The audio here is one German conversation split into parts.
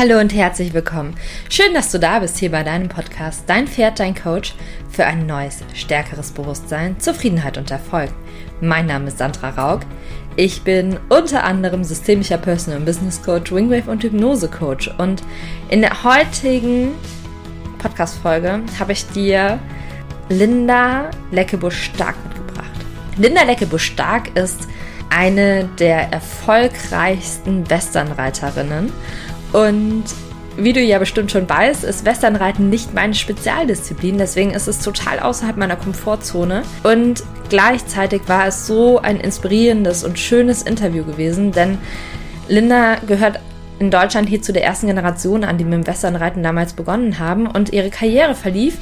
Hallo und herzlich willkommen. Schön, dass du da bist hier bei deinem Podcast Dein Pferd, dein Coach für ein neues, stärkeres Bewusstsein, Zufriedenheit und Erfolg. Mein Name ist Sandra Raug. Ich bin unter anderem systemischer Personal und Business Coach, Wingwave und Hypnose Coach und in der heutigen Podcast Folge habe ich dir Linda Leckebusch-Stark mitgebracht. Linda Leckebusch-Stark ist eine der erfolgreichsten Westernreiterinnen und wie du ja bestimmt schon weißt, ist Westernreiten nicht meine Spezialdisziplin, deswegen ist es total außerhalb meiner Komfortzone. Und gleichzeitig war es so ein inspirierendes und schönes Interview gewesen, denn Linda gehört in Deutschland hier zu der ersten Generation an, die mit dem Westernreiten damals begonnen haben und ihre Karriere verlief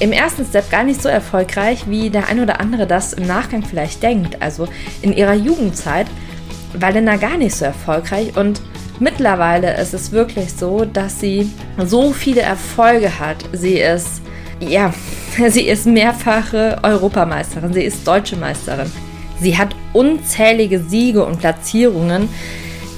im ersten Step gar nicht so erfolgreich, wie der ein oder andere das im Nachgang vielleicht denkt. Also in ihrer Jugendzeit war Linda gar nicht so erfolgreich und mittlerweile ist es wirklich so, dass sie so viele Erfolge hat. Sie ist, ja, sie ist mehrfache Europameisterin, sie ist deutsche Meisterin. Sie hat unzählige Siege und Platzierungen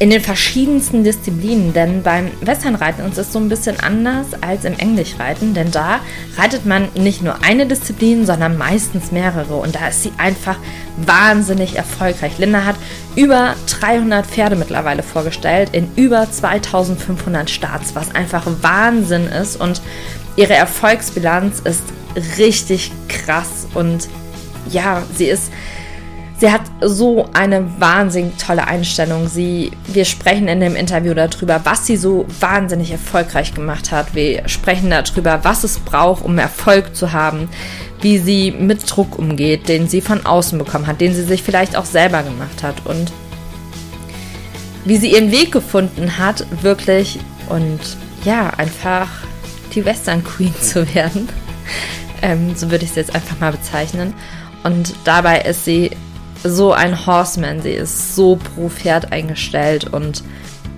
in den verschiedensten Disziplinen, denn beim Westernreiten ist es so ein bisschen anders als im Englischreiten, denn da reitet man nicht nur eine Disziplin, sondern meistens mehrere und da ist sie einfach wahnsinnig erfolgreich. Linda hat über 300 Pferde mittlerweile vorgestellt in über 2500 Starts, was einfach Wahnsinn ist und ihre Erfolgsbilanz ist richtig krass und ja, sie ist Sie hat so eine wahnsinnig tolle Einstellung. Sie, wir sprechen in dem Interview darüber, was sie so wahnsinnig erfolgreich gemacht hat. Wir sprechen darüber, was es braucht, um Erfolg zu haben, wie sie mit Druck umgeht, den sie von außen bekommen hat, den sie sich vielleicht auch selber gemacht hat und wie sie ihren Weg gefunden hat, wirklich und ja, einfach die Western Queen zu werden. Ähm, so würde ich sie jetzt einfach mal bezeichnen. Und dabei ist sie so ein Horseman. Sie ist so pro Pferd eingestellt und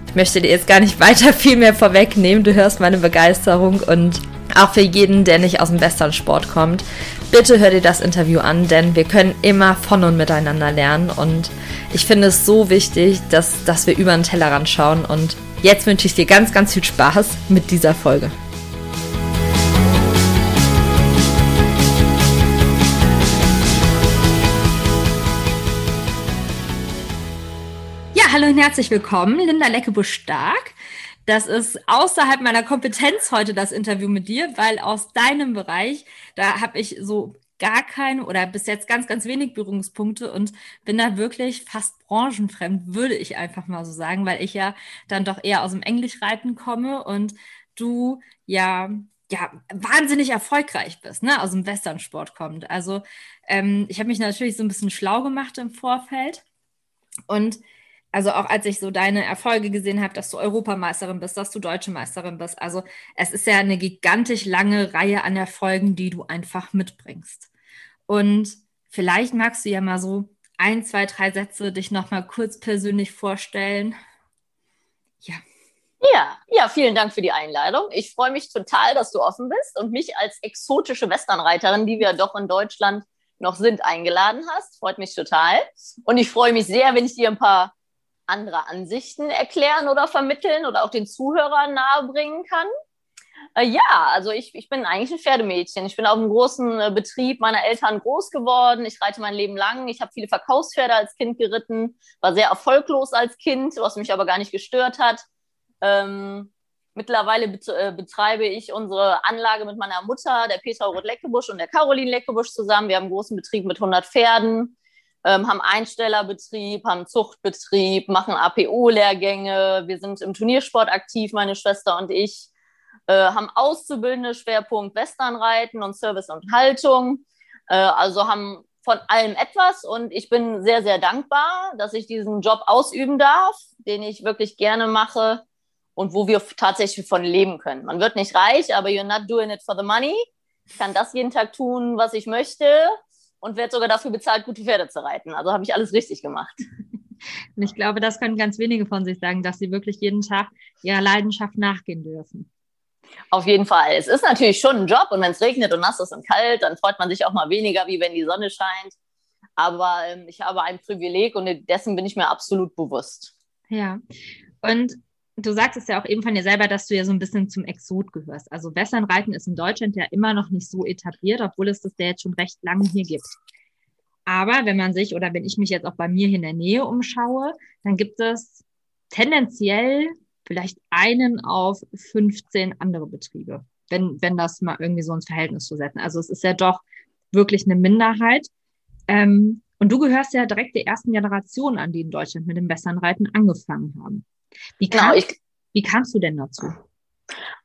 ich möchte dir jetzt gar nicht weiter viel mehr vorwegnehmen. Du hörst meine Begeisterung und auch für jeden, der nicht aus dem Westernsport kommt, bitte hör dir das Interview an, denn wir können immer von und miteinander lernen und ich finde es so wichtig, dass, dass wir über den Tellerrand schauen und jetzt wünsche ich dir ganz, ganz viel Spaß mit dieser Folge. Herzlich willkommen, Linda Leckebusch-Stark. Das ist außerhalb meiner Kompetenz heute das Interview mit dir, weil aus deinem Bereich, da habe ich so gar keine oder bis jetzt ganz, ganz wenig Berührungspunkte und bin da wirklich fast branchenfremd, würde ich einfach mal so sagen, weil ich ja dann doch eher aus dem Englischreiten komme und du ja ja wahnsinnig erfolgreich bist, ne, aus dem Westernsport kommt. Also ähm, ich habe mich natürlich so ein bisschen schlau gemacht im Vorfeld und also auch als ich so deine Erfolge gesehen habe, dass du Europameisterin bist, dass du deutsche Meisterin bist. Also es ist ja eine gigantisch lange Reihe an Erfolgen, die du einfach mitbringst. Und vielleicht magst du ja mal so ein, zwei, drei Sätze dich nochmal kurz persönlich vorstellen. Ja. Ja, ja, vielen Dank für die Einladung. Ich freue mich total, dass du offen bist und mich als exotische Westernreiterin, die wir doch in Deutschland noch sind, eingeladen hast. Freut mich total. Und ich freue mich sehr, wenn ich dir ein paar andere Ansichten erklären oder vermitteln oder auch den Zuhörern nahebringen kann. Äh, ja, also ich, ich bin eigentlich ein Pferdemädchen. Ich bin auf einem großen äh, Betrieb meiner Eltern groß geworden. Ich reite mein Leben lang. Ich habe viele Verkaufspferde als Kind geritten, war sehr erfolglos als Kind, was mich aber gar nicht gestört hat. Ähm, mittlerweile äh, betreibe ich unsere Anlage mit meiner Mutter, der Petra Roth-Leckebusch und der Caroline Leckebusch zusammen. Wir haben einen großen Betrieb mit 100 Pferden ähm, haben Einstellerbetrieb, haben Zuchtbetrieb, machen APO-Lehrgänge. Wir sind im Turniersport aktiv, meine Schwester und ich. Äh, haben Auszubildende Schwerpunkt Westernreiten und Service und Haltung. Äh, also haben von allem etwas und ich bin sehr, sehr dankbar, dass ich diesen Job ausüben darf, den ich wirklich gerne mache und wo wir tatsächlich von leben können. Man wird nicht reich, aber you're not doing it for the money. Ich kann das jeden Tag tun, was ich möchte und werde sogar dafür bezahlt, gute Pferde zu reiten. Also habe ich alles richtig gemacht. Und ich glaube, das können ganz wenige von sich sagen, dass sie wirklich jeden Tag ihrer Leidenschaft nachgehen dürfen. Auf jeden Fall. Es ist natürlich schon ein Job und wenn es regnet und nass ist und kalt, dann freut man sich auch mal weniger, wie wenn die Sonne scheint. Aber ähm, ich habe ein Privileg und dessen bin ich mir absolut bewusst. Ja. Und du sagst es ja auch eben von dir selber, dass du ja so ein bisschen zum Exot gehörst. Also Westernreiten ist in Deutschland ja immer noch nicht so etabliert, obwohl es das ja jetzt schon recht lange hier gibt. Aber wenn man sich oder wenn ich mich jetzt auch bei mir hier in der Nähe umschaue, dann gibt es tendenziell vielleicht einen auf 15 andere Betriebe, wenn, wenn das mal irgendwie so ins Verhältnis zu setzen. Also es ist ja doch wirklich eine Minderheit. Ähm, und du gehörst ja direkt der ersten Generation an, die in Deutschland mit dem Westernreiten angefangen haben. Wie, kam, genau, ich, wie kamst du denn dazu?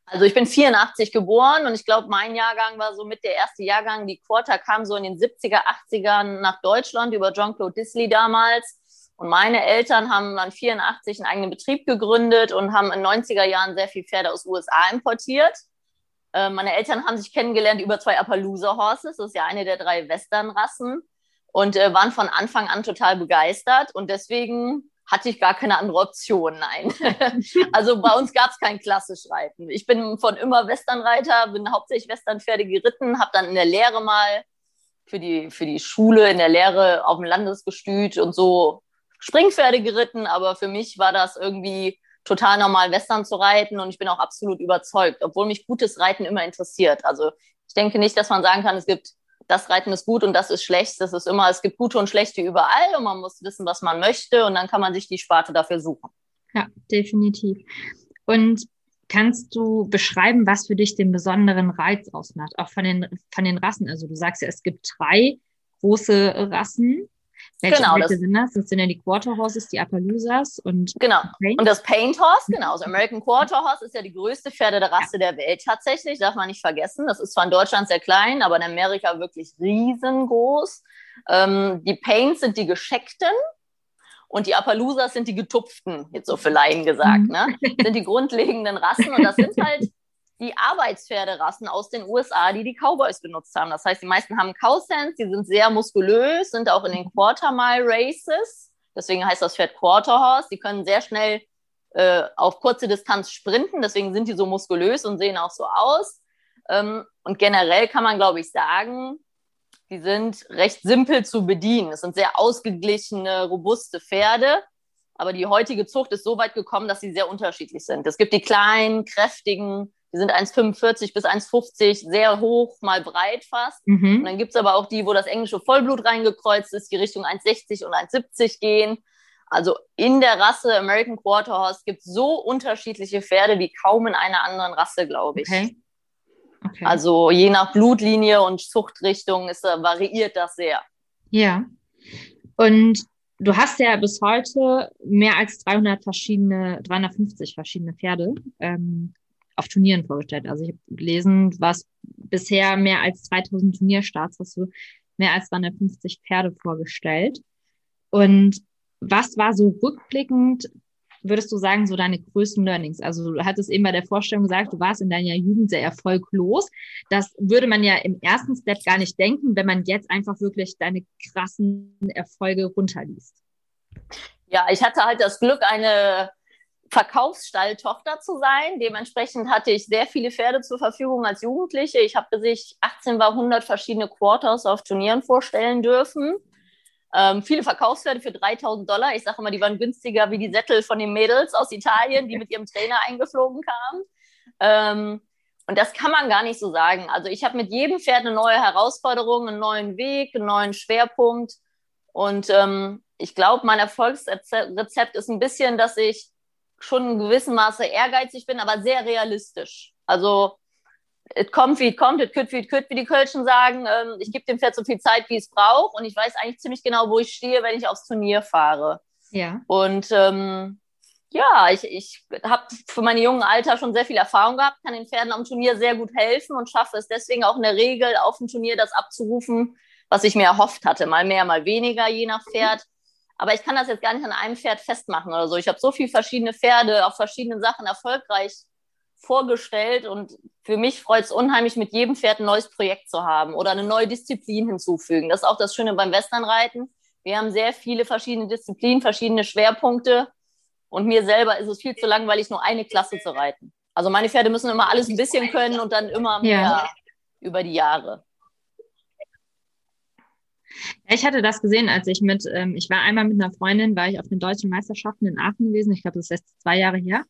Also ich bin 84 geboren und ich glaube, mein Jahrgang war so mit der erste Jahrgang. Die Quarter kam so in den 70er, 80ern nach Deutschland über Jean-Claude Disley damals. Und meine Eltern haben dann 84 einen eigenen Betrieb gegründet und haben in 90er Jahren sehr viel Pferde aus USA importiert. Äh, meine Eltern haben sich kennengelernt über zwei Appaloosa Horses. Das ist ja eine der drei Western-Rassen. Und äh, waren von Anfang an total begeistert. Und deswegen hatte ich gar keine andere Option, nein. also bei uns gab es kein klassisch Reiten. Ich bin von immer Westernreiter, bin hauptsächlich Westernpferde geritten, habe dann in der Lehre mal für die, für die Schule in der Lehre auf dem Landesgestüt und so Springpferde geritten, aber für mich war das irgendwie total normal, Western zu reiten und ich bin auch absolut überzeugt, obwohl mich gutes Reiten immer interessiert. Also ich denke nicht, dass man sagen kann, es gibt das Reiten ist gut und das ist schlecht. Das ist immer, es gibt gute und schlechte überall und man muss wissen, was man möchte und dann kann man sich die Sparte dafür suchen. Ja, definitiv. Und kannst du beschreiben, was für dich den besonderen Reiz ausmacht, auch von den, von den Rassen? Also du sagst ja, es gibt drei große Rassen. Welche, genau, welche das, sind das? Das sind ja die Quarter Horses, die Appaloosas und genau. Und das Paint Horse, genau. Das American Quarter Horse ist ja die größte Pferde der Rasse ja. der Welt tatsächlich, darf man nicht vergessen. Das ist zwar in Deutschland sehr klein, aber in Amerika wirklich riesengroß. Ähm, die Paints sind die gescheckten und die Appaloosas sind die getupften, jetzt so für Laien gesagt, mhm. ne? Sind die grundlegenden Rassen und das sind halt die Arbeitspferderassen aus den USA, die die Cowboys benutzt haben. Das heißt, die meisten haben Cowsense, die sind sehr muskulös, sind auch in den Quarter-Mile Races. Deswegen heißt das Pferd Quarter Horse. Die können sehr schnell äh, auf kurze Distanz sprinten. Deswegen sind die so muskulös und sehen auch so aus. Ähm, und generell kann man, glaube ich, sagen, die sind recht simpel zu bedienen. Es sind sehr ausgeglichene, robuste Pferde. Aber die heutige Zucht ist so weit gekommen, dass sie sehr unterschiedlich sind. Es gibt die kleinen, kräftigen, die sind 1,45 bis 1,50, sehr hoch, mal breit fast. Mhm. Und dann gibt es aber auch die, wo das englische Vollblut reingekreuzt ist, die Richtung 1,60 und 1,70 gehen. Also in der Rasse American Quarter Horse gibt es so unterschiedliche Pferde wie kaum in einer anderen Rasse, glaube ich. Okay. Okay. Also je nach Blutlinie und Zuchtrichtung ist, äh, variiert das sehr. Ja. Und du hast ja bis heute mehr als 300 verschiedene, 350 verschiedene Pferde. Ähm, auf Turnieren vorgestellt. Also ich habe gelesen, was bisher mehr als 2000 Turnierstarts hast du mehr als 250 Pferde vorgestellt. Und was war so rückblickend, würdest du sagen, so deine größten Learnings? Also du hattest eben bei der Vorstellung gesagt, du warst in deiner Jugend sehr erfolglos. Das würde man ja im ersten Step gar nicht denken, wenn man jetzt einfach wirklich deine krassen Erfolge runterliest. Ja, ich hatte halt das Glück, eine Verkaufsstalltochter zu sein. Dementsprechend hatte ich sehr viele Pferde zur Verfügung als Jugendliche. Ich habe bis ich 18 war 100 verschiedene Quarters auf Turnieren vorstellen dürfen. Ähm, viele Verkaufspferde für 3000 Dollar. Ich sage immer, die waren günstiger wie die Sättel von den Mädels aus Italien, die mit ihrem Trainer eingeflogen kamen. Ähm, und das kann man gar nicht so sagen. Also ich habe mit jedem Pferd eine neue Herausforderung, einen neuen Weg, einen neuen Schwerpunkt. Und ähm, ich glaube, mein Erfolgsrezept ist ein bisschen, dass ich schon in gewissem Maße ehrgeizig bin, aber sehr realistisch. Also, es kommt, wie es kommt, es kütt, wie es kütt, wie die Kölschen sagen. Ähm, ich gebe dem Pferd so viel Zeit, wie es braucht und ich weiß eigentlich ziemlich genau, wo ich stehe, wenn ich aufs Turnier fahre. Ja. Und ähm, ja, ich, ich habe für meine jungen Alter schon sehr viel Erfahrung gehabt, kann den Pferden am Turnier sehr gut helfen und schaffe es deswegen auch in der Regel auf dem Turnier das abzurufen, was ich mir erhofft hatte. Mal mehr, mal weniger, je nach Pferd. Aber ich kann das jetzt gar nicht an einem Pferd festmachen oder so. Ich habe so viele verschiedene Pferde auf verschiedenen Sachen erfolgreich vorgestellt und für mich freut es unheimlich, mit jedem Pferd ein neues Projekt zu haben oder eine neue Disziplin hinzufügen. Das ist auch das Schöne beim Westernreiten. Wir haben sehr viele verschiedene Disziplinen, verschiedene Schwerpunkte und mir selber ist es viel zu langweilig, nur eine Klasse zu reiten. Also meine Pferde müssen immer alles ein bisschen können und dann immer mehr ja. über die Jahre. Ich hatte das gesehen, als ich mit, ähm, ich war einmal mit einer Freundin, war ich auf den deutschen Meisterschaften in Aachen gewesen. Ich glaube, das ist jetzt zwei Jahre her.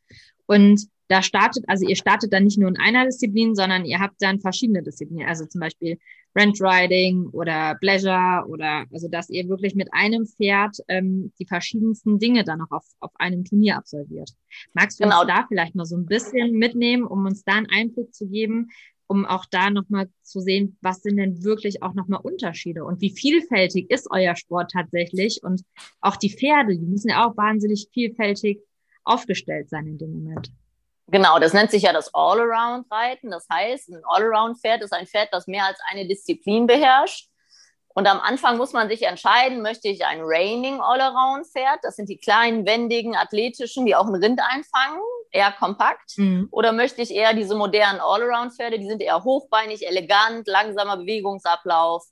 Und da startet, also ihr startet dann nicht nur in einer Disziplin, sondern ihr habt dann verschiedene Disziplinen, also zum Beispiel Rent Riding oder Pleasure oder also dass ihr wirklich mit einem Pferd ähm, die verschiedensten Dinge dann noch auf, auf einem Turnier absolviert. Magst du genau. uns da vielleicht mal so ein bisschen mitnehmen, um uns da einen Einblick zu geben, um auch da nochmal zu sehen, was sind denn wirklich auch nochmal Unterschiede und wie vielfältig ist euer Sport tatsächlich und auch die Pferde, die müssen ja auch wahnsinnig vielfältig aufgestellt sein in dem Moment. Genau, das nennt sich ja das All-Around-Reiten. Das heißt, ein All-Around-Pferd ist ein Pferd, das mehr als eine Disziplin beherrscht. Und am Anfang muss man sich entscheiden, möchte ich ein Raining All-Around-Pferd, das sind die kleinen, wendigen, athletischen, die auch ein Rind einfangen, eher kompakt, mhm. oder möchte ich eher diese modernen All-Around-Pferde, die sind eher hochbeinig, elegant, langsamer Bewegungsablauf.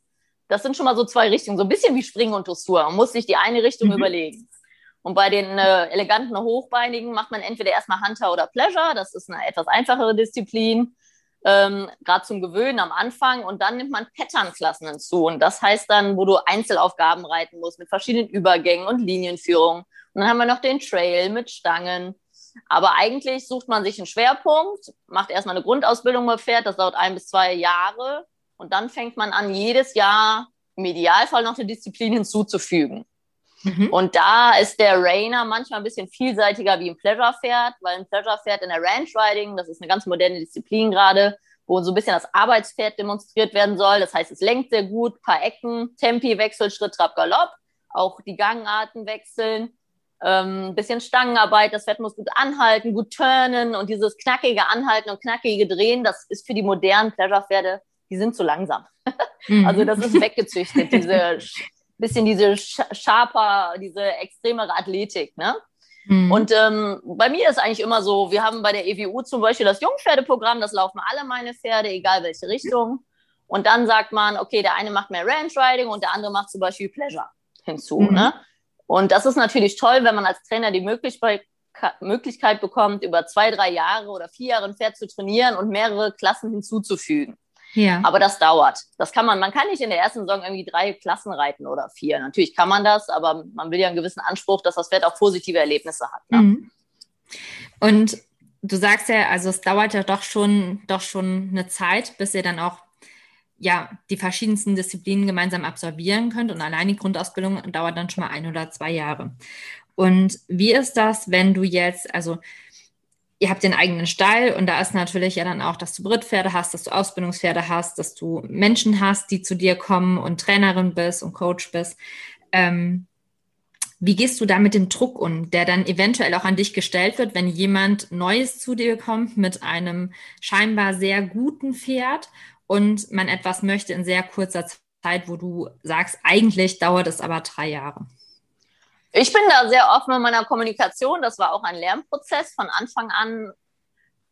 Das sind schon mal so zwei Richtungen, so ein bisschen wie Springen und Dressur. Man muss sich die eine Richtung mhm. überlegen. Und bei den äh, eleganten Hochbeinigen macht man entweder erstmal Hunter oder Pleasure. Das ist eine etwas einfachere Disziplin, ähm, gerade zum Gewöhnen am Anfang. Und dann nimmt man Patternklassen hinzu. Und das heißt dann, wo du Einzelaufgaben reiten musst mit verschiedenen Übergängen und Linienführungen. Und dann haben wir noch den Trail mit Stangen. Aber eigentlich sucht man sich einen Schwerpunkt, macht erstmal eine Grundausbildung mit Pferd. Das dauert ein bis zwei Jahre. Und dann fängt man an, jedes Jahr im Idealfall noch eine Disziplin hinzuzufügen. Mhm. Und da ist der Rainer manchmal ein bisschen vielseitiger wie ein Pleasure-Pferd, weil ein Pleasure-Pferd in der Ranch-Riding, das ist eine ganz moderne Disziplin gerade, wo so ein bisschen das Arbeitspferd demonstriert werden soll. Das heißt, es lenkt sehr gut, paar Ecken, Tempi, Wechsel, Schritt, Trab, Galopp, auch die Gangarten wechseln, ähm, ein bisschen Stangenarbeit, das Pferd muss gut anhalten, gut turnen und dieses knackige Anhalten und knackige Drehen, das ist für die modernen Pleasure-Pferde, die sind zu langsam. Mhm. Also das ist weggezüchtet, diese bisschen diese Sharper, diese extremere Athletik, ne? Mhm. Und ähm, bei mir ist eigentlich immer so, wir haben bei der EWU zum Beispiel das Jungpferdeprogramm, das laufen alle meine Pferde, egal welche Richtung. Und dann sagt man, okay, der eine macht mehr Ranch Riding und der andere macht zum Beispiel Pleasure hinzu. Mhm. Ne? Und das ist natürlich toll, wenn man als Trainer die Möglichkeit, Möglichkeit bekommt, über zwei, drei Jahre oder vier Jahre ein Pferd zu trainieren und mehrere Klassen hinzuzufügen. Ja. Aber das dauert. Das kann man, man kann nicht in der ersten Saison irgendwie drei Klassen reiten oder vier. Natürlich kann man das, aber man will ja einen gewissen Anspruch, dass das Pferd auch positive Erlebnisse hat. Ne? Mhm. Und du sagst ja, also es dauert ja doch schon, doch schon eine Zeit, bis ihr dann auch ja, die verschiedensten Disziplinen gemeinsam absolvieren könnt. Und allein die Grundausbildung dauert dann schon mal ein oder zwei Jahre. Und wie ist das, wenn du jetzt, also ihr habt den eigenen Stall und da ist natürlich ja dann auch, dass du Brittpferde hast, dass du Ausbildungspferde hast, dass du Menschen hast, die zu dir kommen und Trainerin bist und Coach bist. Ähm, wie gehst du da mit dem Druck um, der dann eventuell auch an dich gestellt wird, wenn jemand Neues zu dir kommt mit einem scheinbar sehr guten Pferd und man etwas möchte in sehr kurzer Zeit, wo du sagst, eigentlich dauert es aber drei Jahre? Ich bin da sehr offen in meiner Kommunikation. Das war auch ein Lernprozess, von Anfang an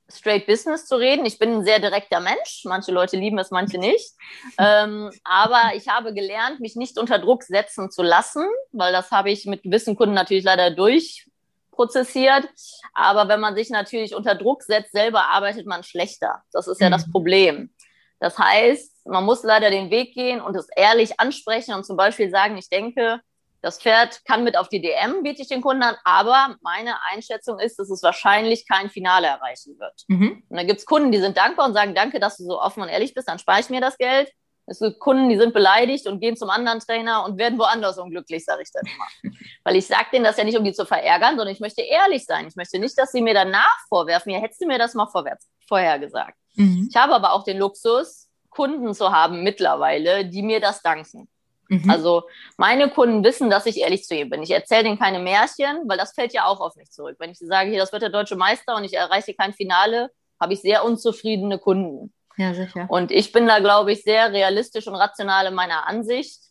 straight Business zu reden. Ich bin ein sehr direkter Mensch. Manche Leute lieben es, manche nicht. Ähm, aber ich habe gelernt, mich nicht unter Druck setzen zu lassen, weil das habe ich mit gewissen Kunden natürlich leider durchprozessiert. Aber wenn man sich natürlich unter Druck setzt, selber arbeitet man schlechter. Das ist ja mhm. das Problem. Das heißt, man muss leider den Weg gehen und es ehrlich ansprechen und zum Beispiel sagen, ich denke, das Pferd kann mit auf die DM, biete ich den Kunden an, aber meine Einschätzung ist, dass es wahrscheinlich kein Finale erreichen wird. Mhm. Und da gibt es Kunden, die sind dankbar und sagen, danke, dass du so offen und ehrlich bist, dann spare ich mir das Geld. Es gibt Kunden, die sind beleidigt und gehen zum anderen Trainer und werden woanders unglücklich, sage ich dann immer. Weil ich sage denen das ja nicht, um die zu verärgern, sondern ich möchte ehrlich sein. Ich möchte nicht, dass sie mir danach vorwerfen, ja, hättest du mir das mal vorwärts, vorher gesagt. Mhm. Ich habe aber auch den Luxus, Kunden zu haben mittlerweile, die mir das danken. Mhm. Also meine Kunden wissen, dass ich ehrlich zu ihnen bin. Ich erzähle denen keine Märchen, weil das fällt ja auch auf mich zurück. Wenn ich sage, hier, das wird der deutsche Meister und ich erreiche kein Finale, habe ich sehr unzufriedene Kunden. Ja, sicher. Und ich bin da, glaube ich, sehr realistisch und rational in meiner Ansicht.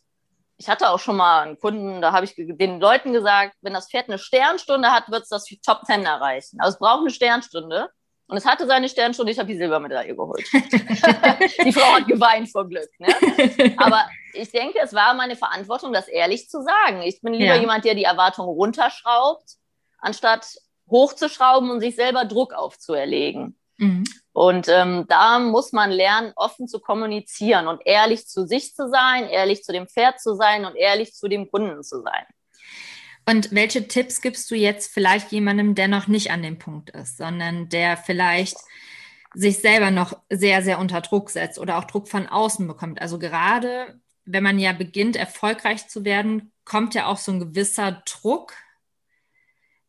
Ich hatte auch schon mal einen Kunden, da habe ich den Leuten gesagt, wenn das Pferd eine Sternstunde hat, wird es das Top Ten erreichen. Also es braucht eine Sternstunde. Und es hatte seine Sternstunde, ich habe die Silbermedaille geholt. die Frau hat geweint vor Glück. Ne? Aber ich denke, es war meine Verantwortung, das ehrlich zu sagen. Ich bin lieber ja. jemand, der die Erwartungen runterschraubt, anstatt hochzuschrauben und sich selber Druck aufzuerlegen. Mhm. Und ähm, da muss man lernen, offen zu kommunizieren und ehrlich zu sich zu sein, ehrlich zu dem Pferd zu sein und ehrlich zu dem Kunden zu sein. Und welche Tipps gibst du jetzt vielleicht jemandem, der noch nicht an dem Punkt ist, sondern der vielleicht sich selber noch sehr, sehr unter Druck setzt oder auch Druck von außen bekommt? Also gerade wenn man ja beginnt, erfolgreich zu werden, kommt ja auch so ein gewisser Druck,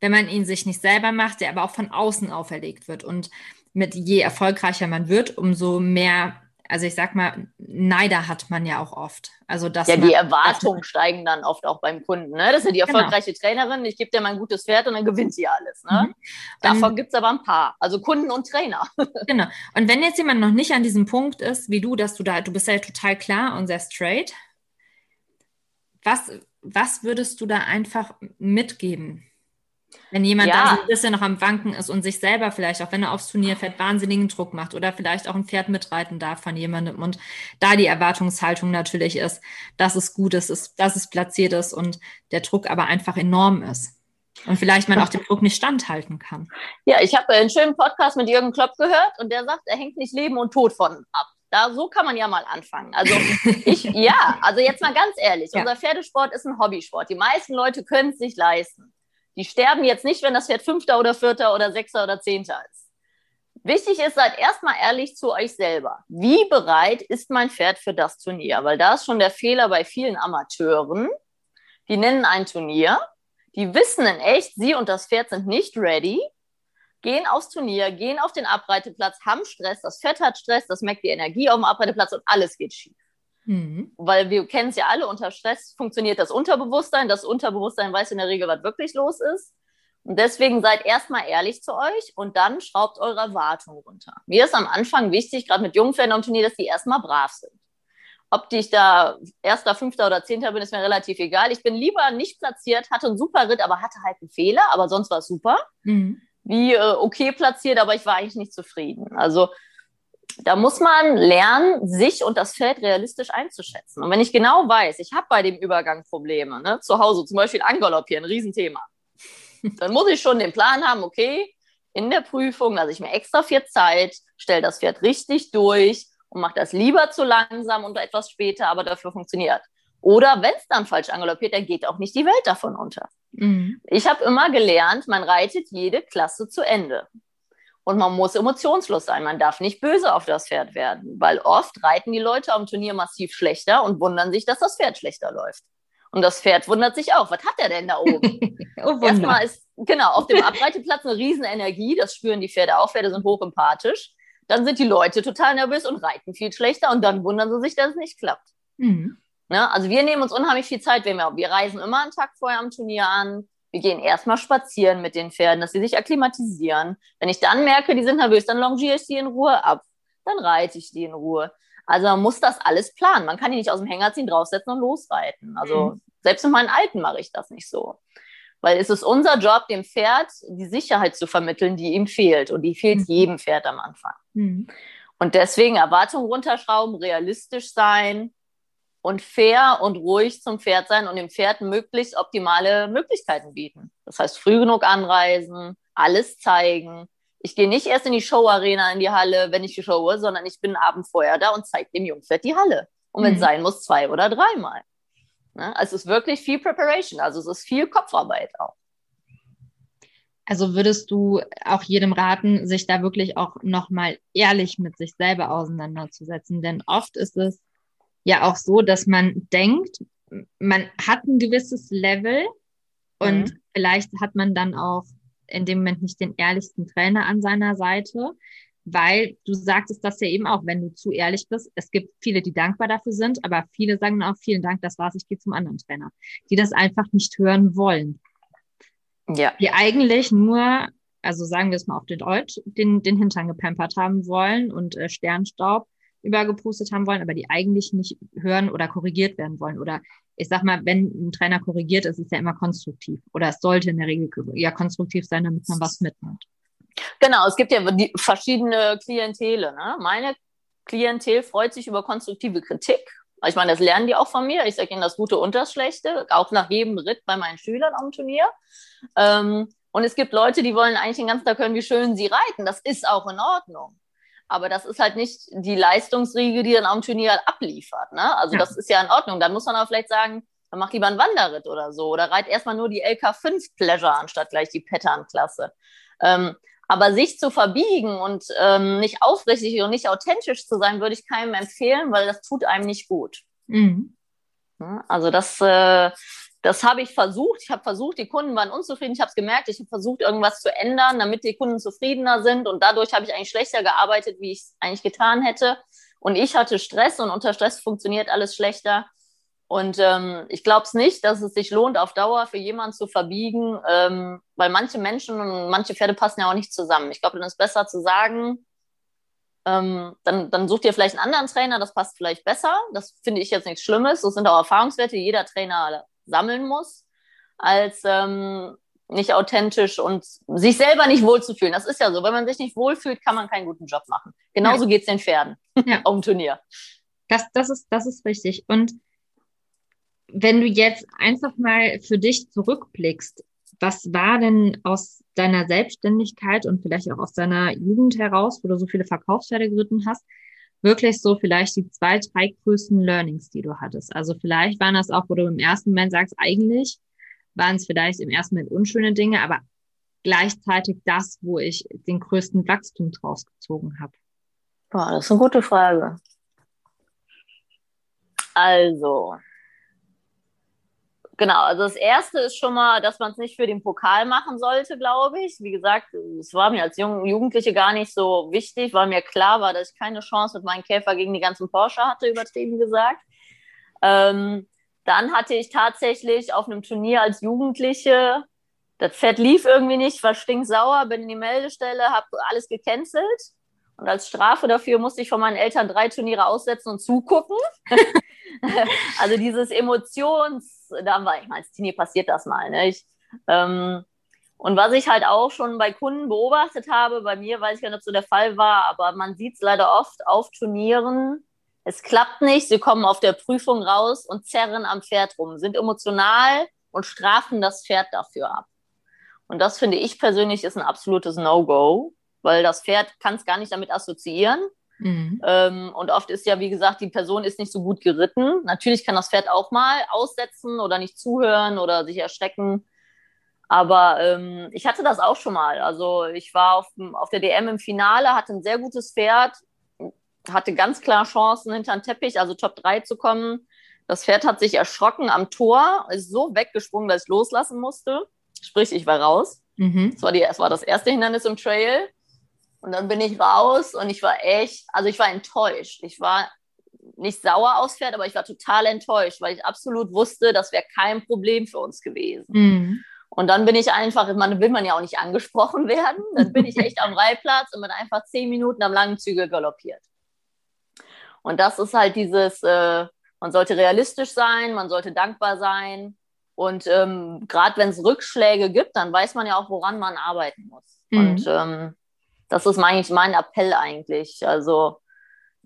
wenn man ihn sich nicht selber macht, der aber auch von außen auferlegt wird. Und mit je erfolgreicher man wird, umso mehr also ich sag mal, Neider hat man ja auch oft. Also das ja, die Erwartungen steigen dann oft auch beim Kunden. Ne? Das ist ja die genau. erfolgreiche genau. Trainerin, ich gebe dir mein gutes Pferd und dann gewinnt sie alles. Ne? Mhm. Davon um, gibt es aber ein paar. Also Kunden und Trainer. genau. Und wenn jetzt jemand noch nicht an diesem Punkt ist, wie du, dass du da, du bist ja total klar und sehr straight, was, was würdest du da einfach mitgeben? Wenn jemand ja. da so ein bisschen noch am Wanken ist und sich selber vielleicht, auch wenn er aufs Turnier fährt, wahnsinnigen Druck macht oder vielleicht auch ein Pferd mitreiten darf von jemandem und da die Erwartungshaltung natürlich ist, dass es gut ist, dass es platziert ist und der Druck aber einfach enorm ist. Und vielleicht man auch dem Druck nicht standhalten kann. Ja, ich habe einen schönen Podcast mit Jürgen Klopp gehört und der sagt, er hängt nicht Leben und Tod von ab. Da, so kann man ja mal anfangen. Also ich, ja, also jetzt mal ganz ehrlich, ja. unser Pferdesport ist ein Hobbysport. Die meisten Leute können es sich leisten. Die sterben jetzt nicht, wenn das Pferd Fünfter oder Vierter oder Sechster oder Zehnter ist. Wichtig ist, seid erstmal ehrlich zu euch selber. Wie bereit ist mein Pferd für das Turnier? Weil da ist schon der Fehler bei vielen Amateuren. Die nennen ein Turnier, die wissen in echt, sie und das Pferd sind nicht ready, gehen aufs Turnier, gehen auf den Abreiteplatz, haben Stress, das Pferd hat Stress, das merkt die Energie auf dem Abreiteplatz und alles geht schief. Mhm. Weil wir kennen es ja alle, unter Stress funktioniert das Unterbewusstsein. Das Unterbewusstsein weiß in der Regel, was wirklich los ist. Und deswegen seid erstmal ehrlich zu euch und dann schraubt eure Erwartungen runter. Mir ist am Anfang wichtig, gerade mit Jungpferden am Turnier, dass die erstmal brav sind. Ob ich da erster, fünfter oder zehnter bin, ist mir relativ egal. Ich bin lieber nicht platziert, hatte einen super Ritt, aber hatte halt einen Fehler, aber sonst war es super. Mhm. Wie äh, okay platziert, aber ich war eigentlich nicht zufrieden. Also da muss man lernen, sich und das Feld realistisch einzuschätzen. Und wenn ich genau weiß, ich habe bei dem Übergang Probleme, ne, zu Hause zum Beispiel Angaloppieren, ein Riesenthema, dann muss ich schon den Plan haben, okay, in der Prüfung lasse ich mir extra viel Zeit, stelle das Pferd richtig durch und mache das lieber zu langsam und etwas später, aber dafür funktioniert. Oder wenn es dann falsch angaloppiert, dann geht auch nicht die Welt davon unter. Mhm. Ich habe immer gelernt, man reitet jede Klasse zu Ende. Und man muss emotionslos sein. Man darf nicht böse auf das Pferd werden, weil oft reiten die Leute am Turnier massiv schlechter und wundern sich, dass das Pferd schlechter läuft. Und das Pferd wundert sich auch. Was hat er denn da oben? oh, Erstmal ist, genau, auf dem Abreiteplatz eine riesen Energie. Das spüren die Pferde auch. Pferde sind hochempathisch. Dann sind die Leute total nervös und reiten viel schlechter. Und dann wundern sie sich, dass es nicht klappt. Mhm. Ne? Also wir nehmen uns unheimlich viel Zeit. Wir, wir reisen immer einen Tag vorher am Turnier an. Wir gehen erstmal spazieren mit den Pferden, dass sie sich akklimatisieren. Wenn ich dann merke, die sind nervös, dann longiere ich die in Ruhe ab. Dann reite ich die in Ruhe. Also man muss das alles planen. Man kann die nicht aus dem Hänger ziehen, draufsetzen und losreiten. Also mhm. selbst mit meinen Alten mache ich das nicht so. Weil es ist unser Job, dem Pferd die Sicherheit zu vermitteln, die ihm fehlt. Und die fehlt mhm. jedem Pferd am Anfang. Mhm. Und deswegen Erwartungen runterschrauben, realistisch sein, und fair und ruhig zum Pferd sein und dem Pferd möglichst optimale Möglichkeiten bieten. Das heißt, früh genug anreisen, alles zeigen. Ich gehe nicht erst in die Show-Arena, in die Halle, wenn ich showe, sondern ich bin abend vorher da und zeige dem Jungpferd die Halle. Und wenn es mhm. sein muss, zwei oder dreimal. Ne? Also es ist wirklich viel Preparation, also es ist viel Kopfarbeit auch. Also würdest du auch jedem raten, sich da wirklich auch nochmal ehrlich mit sich selber auseinanderzusetzen? Denn oft ist es ja auch so, dass man denkt, man hat ein gewisses Level und mhm. vielleicht hat man dann auch in dem Moment nicht den ehrlichsten Trainer an seiner Seite, weil du sagtest das ja eben auch, wenn du zu ehrlich bist. Es gibt viele, die dankbar dafür sind, aber viele sagen auch vielen Dank, das war's, ich gehe zum anderen Trainer, die das einfach nicht hören wollen. Ja. Die eigentlich nur, also sagen wir es mal auf den Deutsch, den, den Hintern gepampert haben wollen und äh, Sternstaub übergepustet haben wollen, aber die eigentlich nicht hören oder korrigiert werden wollen. Oder ich sag mal, wenn ein Trainer korrigiert, ist es ja immer konstruktiv. Oder es sollte in der Regel ja konstruktiv sein, damit man was mitnimmt. Genau, es gibt ja verschiedene Klientele. Ne? Meine Klientel freut sich über konstruktive Kritik. Ich meine, das lernen die auch von mir. Ich sage ihnen das Gute und das Schlechte, auch nach jedem Ritt bei meinen Schülern am Turnier. Ähm, und es gibt Leute, die wollen eigentlich den ganzen Tag hören, wie schön sie reiten. Das ist auch in Ordnung. Aber das ist halt nicht die Leistungsriege, die dann am Turnier abliefert. Ne? Also ja. das ist ja in Ordnung. Dann muss man aber vielleicht sagen, Dann mach lieber einen Wanderritt oder so. Oder reit erstmal nur die LK5 Pleasure anstatt gleich die Pattern-Klasse. Ähm, aber sich zu verbiegen und ähm, nicht aufrichtig und nicht authentisch zu sein, würde ich keinem empfehlen, weil das tut einem nicht gut. Mhm. Also das, äh, das habe ich versucht. Ich habe versucht, die Kunden waren unzufrieden. Ich habe es gemerkt, ich habe versucht, irgendwas zu ändern, damit die Kunden zufriedener sind. Und dadurch habe ich eigentlich schlechter gearbeitet, wie ich es eigentlich getan hätte. Und ich hatte Stress und unter Stress funktioniert alles schlechter. Und ähm, ich glaube es nicht, dass es sich lohnt, auf Dauer für jemanden zu verbiegen, ähm, weil manche Menschen und manche Pferde passen ja auch nicht zusammen. Ich glaube, dann ist besser zu sagen, ähm, dann, dann sucht ihr vielleicht einen anderen Trainer, das passt vielleicht besser. Das finde ich jetzt nichts Schlimmes. Das sind auch Erfahrungswerte, jeder Trainer sammeln muss, als ähm, nicht authentisch und sich selber nicht wohlzufühlen. Das ist ja so. Wenn man sich nicht wohlfühlt, kann man keinen guten Job machen. Genauso ja. geht es den Pferden ja. auf dem Turnier. Das, das, ist, das ist richtig. Und wenn du jetzt einfach mal für dich zurückblickst, was war denn aus deiner Selbstständigkeit und vielleicht auch aus deiner Jugend heraus, wo du so viele Verkaufspferde geritten hast, wirklich so vielleicht die zwei, drei größten Learnings, die du hattest. Also vielleicht waren das auch, wo du im ersten Moment sagst, eigentlich waren es vielleicht im ersten Moment unschöne Dinge, aber gleichzeitig das, wo ich den größten Wachstum draus gezogen habe. Boah, das ist eine gute Frage. Also, genau, also das erste ist schon mal, dass man es nicht für den Pokal machen sollte, glaube ich. Wie gesagt, es war mir als Jung Jugendliche gar nicht so wichtig, weil mir klar war, dass ich keine Chance mit meinem Käfer gegen die ganzen Porsche hatte, übertrieben gesagt. Ähm, dann hatte ich tatsächlich auf einem Turnier als Jugendliche, das Pferd lief irgendwie nicht, war stinksauer, bin in die Meldestelle, habe alles gecancelt. Und als Strafe dafür musste ich von meinen Eltern drei Turniere aussetzen und zugucken. also dieses Emotions, da war ich mal, als Teenie passiert das mal. Ne? Ich, ähm, und was ich halt auch schon bei Kunden beobachtet habe, bei mir weiß ich gar nicht, ob so der Fall war, aber man sieht es leider oft auf Turnieren. Es klappt nicht, sie kommen auf der Prüfung raus und zerren am Pferd rum, sind emotional und strafen das Pferd dafür ab. Und das finde ich persönlich ist ein absolutes No-Go, weil das Pferd kann es gar nicht damit assoziieren. Mhm. Ähm, und oft ist ja, wie gesagt, die Person ist nicht so gut geritten. Natürlich kann das Pferd auch mal aussetzen oder nicht zuhören oder sich erschrecken. Aber ähm, ich hatte das auch schon mal. Also ich war auf, auf der DM im Finale, hatte ein sehr gutes Pferd, hatte ganz klar Chancen, hinter den Teppich, also Top 3 zu kommen. Das Pferd hat sich erschrocken am Tor, ist so weggesprungen, dass ich loslassen musste. Sprich, ich war raus. Mhm. Das, war die, das war das erste Hindernis im Trail. Und dann bin ich raus und ich war echt, also ich war enttäuscht. Ich war nicht sauer aufs Pferd, aber ich war total enttäuscht, weil ich absolut wusste, das wäre kein Problem für uns gewesen. Mhm. Und dann bin ich einfach, man will man ja auch nicht angesprochen werden, dann bin ich echt am Reihplatz und bin einfach zehn Minuten am langen Zügel galoppiert. Und das ist halt dieses, äh, man sollte realistisch sein, man sollte dankbar sein. Und ähm, gerade wenn es Rückschläge gibt, dann weiß man ja auch, woran man arbeiten muss. Mhm. Und ähm, das ist mein, mein Appell eigentlich. Also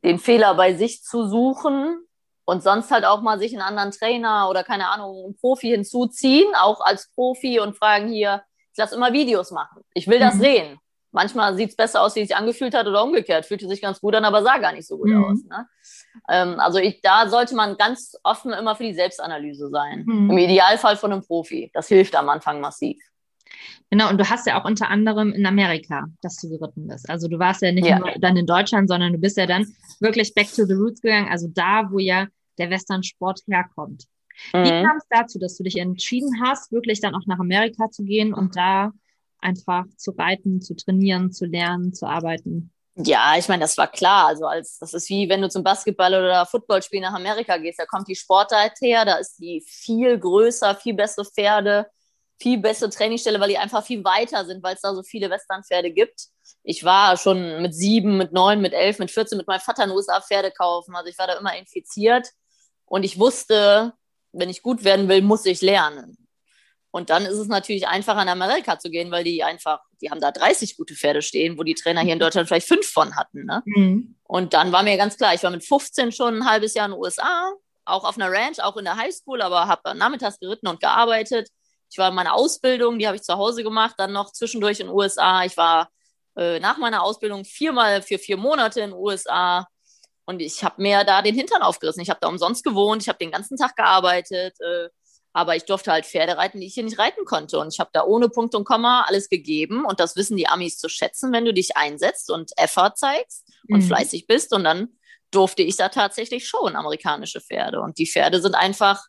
den Fehler bei sich zu suchen und sonst halt auch mal sich einen anderen Trainer oder keine Ahnung, einen Profi hinzuziehen, auch als Profi und fragen hier, ich lasse immer Videos machen. Ich will das mhm. sehen. Manchmal sieht es besser aus, wie es sich angefühlt hat oder umgekehrt. Fühlte sich ganz gut an, aber sah gar nicht so gut mhm. aus. Ne? Ähm, also ich, da sollte man ganz offen immer für die Selbstanalyse sein. Mhm. Im Idealfall von einem Profi. Das hilft am Anfang massiv. Genau, und du hast ja auch unter anderem in Amerika, dass du geritten bist. Also du warst ja nicht ja. nur dann in Deutschland, sondern du bist ja dann wirklich back to the roots gegangen, also da, wo ja der Western-Sport herkommt. Mhm. Wie kam es dazu, dass du dich entschieden hast, wirklich dann auch nach Amerika zu gehen und da einfach zu reiten, zu trainieren, zu lernen, zu arbeiten? Ja, ich meine, das war klar. Also als das ist wie wenn du zum Basketball oder Footballspiel nach Amerika gehst, da kommt die Sportart her, da ist die viel größer, viel bessere Pferde, viel bessere Trainingsstelle, weil die einfach viel weiter sind, weil es da so viele Westernpferde gibt. Ich war schon mit sieben, mit neun, mit elf, mit 14 mit meinem Vater in den USA Pferde kaufen. Also ich war da immer infiziert und ich wusste, wenn ich gut werden will, muss ich lernen. Und dann ist es natürlich einfacher, in Amerika zu gehen, weil die einfach, die haben da 30 gute Pferde stehen, wo die Trainer hier in Deutschland vielleicht fünf von hatten. Ne? Mhm. Und dann war mir ganz klar, ich war mit 15 schon ein halbes Jahr in den USA, auch auf einer Ranch, auch in der Highschool, aber habe nachmittags geritten und gearbeitet. Ich war in meiner Ausbildung, die habe ich zu Hause gemacht, dann noch zwischendurch in den USA. Ich war äh, nach meiner Ausbildung viermal für vier Monate in den USA und ich habe mir da den Hintern aufgerissen. Ich habe da umsonst gewohnt, ich habe den ganzen Tag gearbeitet. Äh, Aber ich durfte halt Pferde reiten, die ich hier nicht reiten konnte. Und ich habe da ohne Punkt und Komma alles gegeben. Und das wissen die Amis zu schätzen, wenn du dich einsetzt und Effort zeigst und mhm. fleißig bist. Und dann durfte ich da tatsächlich schon amerikanische Pferde. Und die Pferde sind einfach,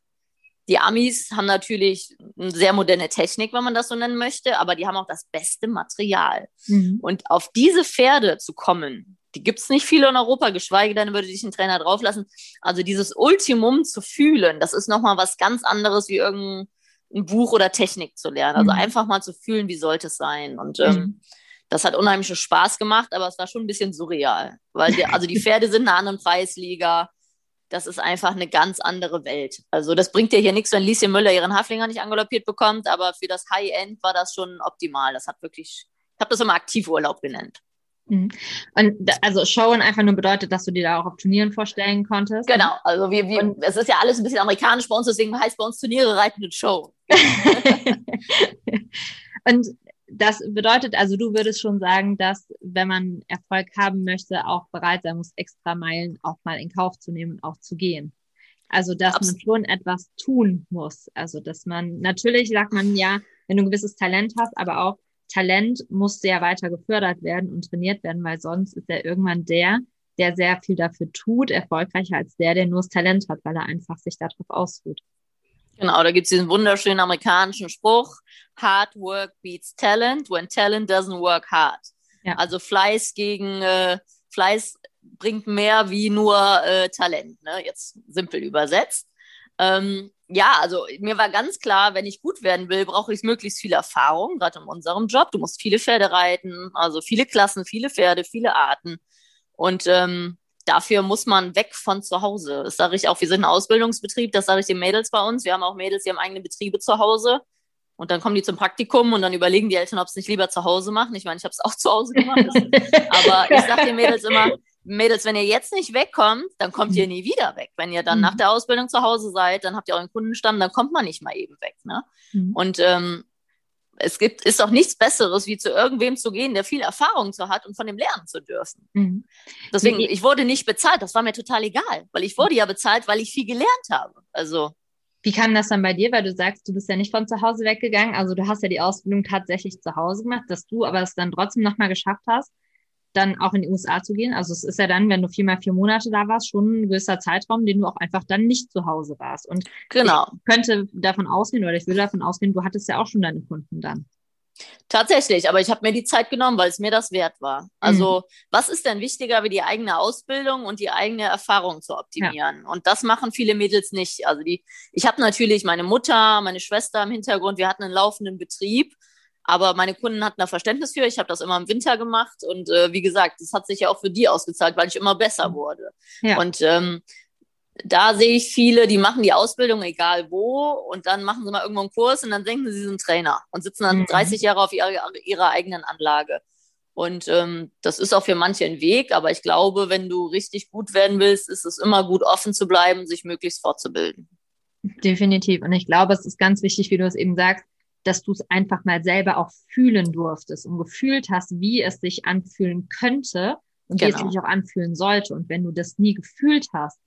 die Amis haben natürlich eine sehr moderne Technik, wenn man das so nennen möchte, aber die haben auch das beste Material. Mhm. Und auf diese Pferde zu kommen, die gibt es nicht viele in Europa, geschweige denn würde dich ein Trainer drauflassen. Also dieses Ultimum zu fühlen, das ist nochmal was ganz anderes wie irgendein Buch oder Technik zu lernen. Also mhm. einfach mal zu fühlen, wie sollte es sein. Und ähm, mhm. das hat unheimlich Spaß gemacht, aber es war schon ein bisschen surreal. Weil die, also die Pferde sind in einer anderen Preisliga. Das ist einfach eine ganz andere Welt. Also das bringt dir hier nichts, wenn Lieschen Müller ihren Haflinger nicht angaloppiert bekommt, aber für das High-End war das schon optimal. Das hat wirklich, ich habe das immer Aktivurlaub genannt. Mhm. Und also Showen einfach nur bedeutet, dass du dir da auch auf Turnieren vorstellen konntest. Genau, also wir, wir, es ist ja alles ein bisschen amerikanisch bei uns, deswegen heißt bei uns Turniere reiten und Show. und das bedeutet, also du würdest schon sagen, dass wenn man Erfolg haben möchte, auch bereit sein muss, extra Meilen auch mal in Kauf zu nehmen und auch zu gehen. Also dass Absolut. man schon etwas tun muss. Also dass man, natürlich sagt man ja, wenn du ein gewisses Talent hast, aber auch Talent muss sehr weiter gefördert werden und trainiert werden, weil sonst ist er irgendwann der, der sehr viel dafür tut, erfolgreicher als der, der nur das Talent hat, weil er einfach sich darauf ausruht. Genau, da gibt es diesen wunderschönen amerikanischen Spruch, Hard work beats talent when talent doesn't work hard. Ja. Also Fleiß gegen äh, Fleiß bringt mehr wie nur äh, Talent, ne? jetzt simpel übersetzt. Ähm, ja, also mir war ganz klar, wenn ich gut werden will, brauche ich möglichst viel Erfahrung, gerade in unserem Job. Du musst viele Pferde reiten, also viele Klassen, viele Pferde, viele Arten. Und ähm, dafür muss man weg von zu Hause. Das sage ich auch, wir sind ein Ausbildungsbetrieb, das sage ich den Mädels bei uns. Wir haben auch Mädels, die haben eigene Betriebe zu Hause. Und dann kommen die zum Praktikum und dann überlegen die Eltern, ob es nicht lieber zu Hause machen. Ich meine, ich habe es auch zu Hause gemacht. aber ich sage den Mädels immer, Mädels, wenn ihr jetzt nicht wegkommt, dann kommt ihr nie wieder weg. Wenn ihr dann mhm. nach der Ausbildung zu Hause seid, dann habt ihr euren Kundenstamm, dann kommt man nicht mal eben weg. Ne? Mhm. Und ähm, es gibt, ist doch nichts Besseres, wie zu irgendwem zu gehen, der viel Erfahrung zu hat und von dem lernen zu dürfen. Mhm. Deswegen, ich wurde nicht bezahlt, das war mir total egal, weil ich wurde ja bezahlt, weil ich viel gelernt habe. Also. Wie kam das dann bei dir? Weil du sagst, du bist ja nicht von zu Hause weggegangen. Also du hast ja die Ausbildung tatsächlich zu Hause gemacht, dass du aber es dann trotzdem nochmal geschafft hast, dann auch in die USA zu gehen. Also es ist ja dann, wenn du viermal vier Monate da warst, schon ein gewisser Zeitraum, den du auch einfach dann nicht zu Hause warst. Und genau. ich könnte davon ausgehen oder ich will davon ausgehen, du hattest ja auch schon deine Kunden dann. Tatsächlich, aber ich habe mir die Zeit genommen, weil es mir das wert war. Also, mhm. was ist denn wichtiger, wie die eigene Ausbildung und die eigene Erfahrung zu optimieren? Ja. Und das machen viele Mädels nicht. Also die, ich habe natürlich meine Mutter, meine Schwester im Hintergrund, wir hatten einen laufenden Betrieb aber meine Kunden hatten da Verständnis für. Ich habe das immer im Winter gemacht. Und äh, wie gesagt, das hat sich ja auch für die ausgezahlt, weil ich immer besser mhm. wurde. Ja. Und ähm, da sehe ich viele, die machen die Ausbildung egal wo und dann machen sie mal irgendwo einen Kurs und dann denken sie, sie sind Trainer und sitzen dann mhm. 30 Jahre auf ihrer, ihrer eigenen Anlage. Und ähm, das ist auch für manche ein Weg, aber ich glaube, wenn du richtig gut werden willst, ist es immer gut, offen zu bleiben, sich möglichst fortzubilden. Definitiv. Und ich glaube, es ist ganz wichtig, wie du es eben sagst, dass du es einfach mal selber auch fühlen durftest und gefühlt hast, wie es sich anfühlen könnte und genau. wie es genau. sich auch anfühlen sollte. Und wenn du das nie gefühlt hast,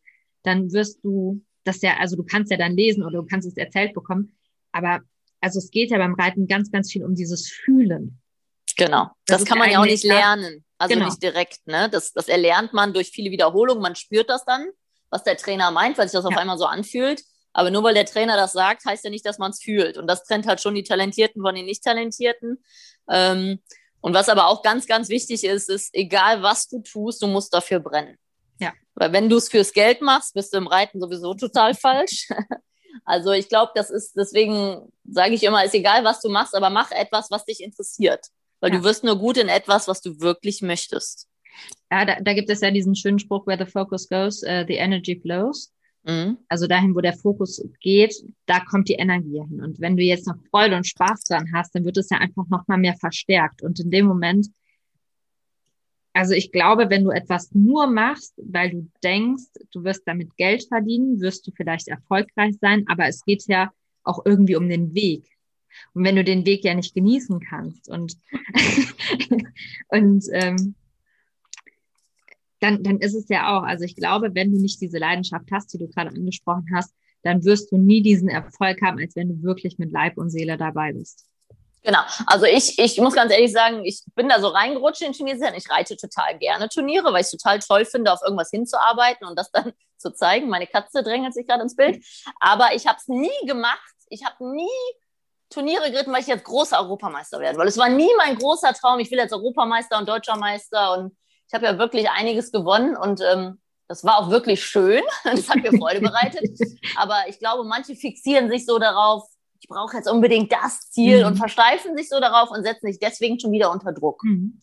dann wirst du das ja, also du kannst ja dann lesen oder du kannst es erzählt bekommen, aber also es geht ja beim Reiten ganz, ganz viel um dieses Fühlen. Genau. Das, das kann man ja auch nicht lernen. Also genau. nicht direkt, ne? Das, das erlernt man durch viele Wiederholungen. Man spürt das dann, was der Trainer meint, weil sich das ja. auf einmal so anfühlt. Aber nur weil der Trainer das sagt, heißt ja nicht, dass man es fühlt. Und das trennt halt schon die Talentierten von den Nicht-Talentierten. Ähm, und was aber auch ganz, ganz wichtig ist, ist, egal was du tust, du musst dafür brennen. Ja. Weil wenn du es fürs Geld machst, bist du im Reiten sowieso total falsch. also ich glaube, das ist, deswegen sage ich immer, ist egal, was du machst, aber mach etwas, was dich interessiert. Weil ja. du wirst nur gut in etwas, was du wirklich möchtest. Ja, da, da gibt es ja diesen schönen Spruch, where the focus goes, uh, the energy flows. Mhm. Also dahin, wo der Fokus geht, da kommt die Energie hin. Und wenn du jetzt noch Freude und Spaß dran hast, dann wird es ja einfach noch mal mehr verstärkt. Und in dem Moment, also ich glaube, wenn du etwas nur machst, weil du denkst, du wirst damit Geld verdienen, wirst du vielleicht erfolgreich sein, aber es geht ja auch irgendwie um den Weg. Und wenn du den Weg ja nicht genießen kannst und, und ähm, dann, dann ist es ja auch, also ich glaube, wenn du nicht diese Leidenschaft hast, die du gerade angesprochen hast, dann wirst du nie diesen Erfolg haben, als wenn du wirklich mit Leib und Seele dabei bist. Genau. Also ich, ich muss ganz ehrlich sagen, ich bin da so reingerutscht in Tunesien. Ich reite total gerne Turniere, weil ich es total toll finde, auf irgendwas hinzuarbeiten und das dann zu zeigen. Meine Katze drängelt sich gerade ins Bild. Aber ich habe es nie gemacht. Ich habe nie Turniere geritten, weil ich jetzt großer Europameister werde. Weil es war nie mein großer Traum. Ich will jetzt Europameister und Deutscher Meister. Und ich habe ja wirklich einiges gewonnen. Und ähm, das war auch wirklich schön. Das hat mir Freude bereitet. Aber ich glaube, manche fixieren sich so darauf, ich brauche jetzt unbedingt das Ziel mhm. und versteifen sich so darauf und setzen sich deswegen schon wieder unter Druck. Mhm.